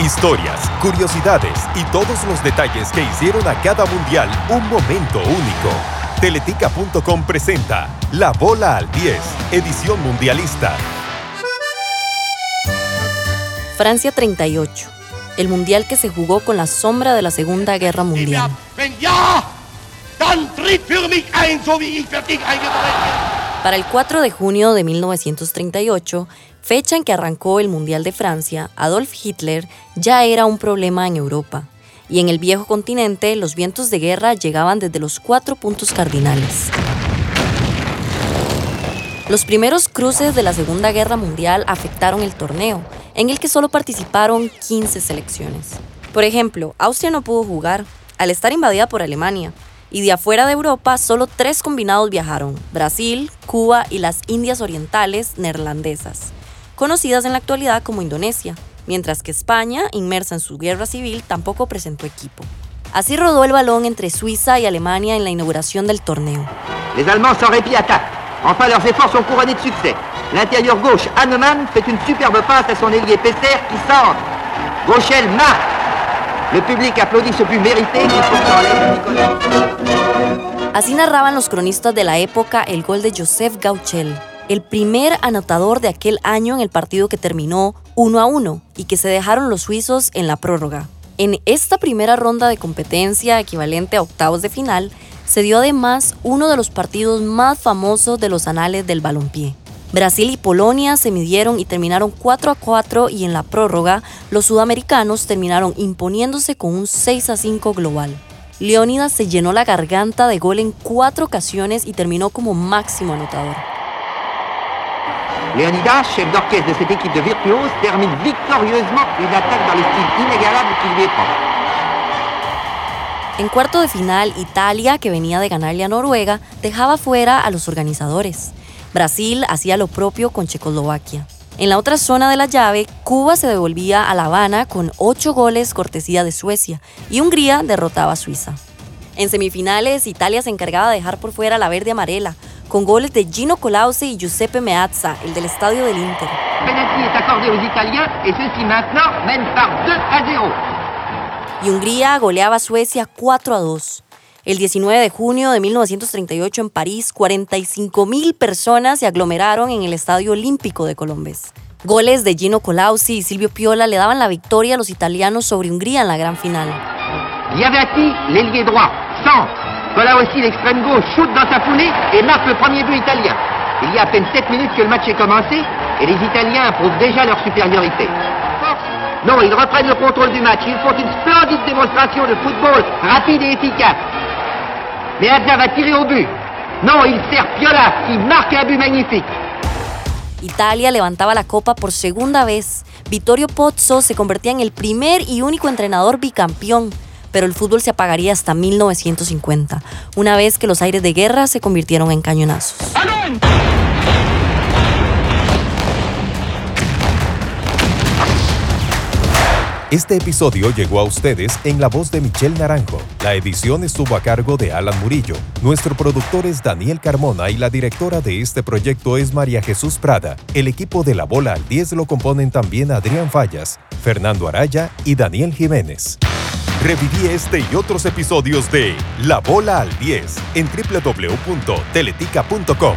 Historias, curiosidades y todos los detalles que hicieron a cada mundial un momento único. Teletica.com presenta La Bola al 10, edición mundialista. Francia 38, el mundial que se jugó con la sombra de la Segunda Guerra Mundial. Para el 4 de junio de 1938, fecha en que arrancó el Mundial de Francia, Adolf Hitler ya era un problema en Europa. Y en el viejo continente, los vientos de guerra llegaban desde los cuatro puntos cardinales. Los primeros cruces de la Segunda Guerra Mundial afectaron el torneo, en el que solo participaron 15 selecciones. Por ejemplo, Austria no pudo jugar, al estar invadida por Alemania, y de afuera de Europa solo tres combinados viajaron, Brasil, Cuba y las Indias Orientales neerlandesas conocidas en la actualidad como Indonesia, mientras que España, inmersa en su guerra civil, tampoco presentó equipo. Así rodó el balón entre Suiza y Alemania en la inauguración del torneo. Les Allemands sans répit attaquent. Enfin, leurs efforts sont couronnés de succès. L'intérieur gauche, Hannemann fait une superbe passe à son ailier Pesser qui centre. Gauchel marque. Le public applaudit ce but mérité Así narraban los cronistas de la época el gol de Joseph Gauchel, el primer anotador de aquel año en el partido que terminó 1 a 1 y que se dejaron los suizos en la prórroga. En esta primera ronda de competencia equivalente a octavos de final, se dio además uno de los partidos más famosos de los anales del balompié. Brasil y Polonia se midieron y terminaron 4 a 4 y en la prórroga los sudamericanos terminaron imponiéndose con un 6 a 5 global. Leónidas se llenó la garganta de gol en cuatro ocasiones y terminó como máximo anotador. Leonidas, chef d'orchestre de cette équipe de virtuoses, termine victorieusement une attaque dans le style inégalable qui lui est propre. En cuarto de final, Italia, que venía de ganarle a Noruega, dejaba fuera a los organizadores. Brasil hacía lo propio con Checoslovaquia. En la otra zona de la llave, Cuba se devolvía a La Habana con ocho goles cortesía de Suecia y Hungría derrotaba a Suiza. En semifinales, Italia se encargaba de dejar por fuera la verde amarela, con goles de Gino Colause y Giuseppe Meazza, el del estadio del Inter. Penalty est accordé aux Italiens et ceux-ci maintenant mènent par 2 à 0. Y Hungría goleaba a Suecia 4 a 2. El 19 de junio de 1938 en París, 45.000 personas se aglomeraron en el Estadio Olímpico de Colombes. Goles de Gino Colausi y Silvio Piola le daban la victoria a los italianos sobre Hungría en la gran final. Diabati, l'ailier droit, centre. Voilà aussi l'extrême gauche, shoot dans sa foulée et marque le premier but italien. Il y a à peine 7 minutes que le match est commencé et les Italiens prouvent déjà leur supériorité. Non, ils reprennent le contrôle du match. Ils font une splendide démonstration de football rapide et efficace. Mais Adja va tirer au but. Non, il sert Piola qui marque un but magnifique. Italia levantaba la copa por segunda vez. Vittorio Pozzo se convertía en el primer y único entrenador bicampeón pero el fútbol se apagaría hasta 1950, una vez que los aires de guerra se convirtieron en cañonazos. Este episodio llegó a ustedes en la voz de Michelle Naranjo. La edición estuvo a cargo de Alan Murillo. Nuestro productor es Daniel Carmona y la directora de este proyecto es María Jesús Prada. El equipo de La Bola al 10 lo componen también Adrián Fallas, Fernando Araya y Daniel Jiménez. Reviví este y otros episodios de La Bola al 10 en www.teletica.com.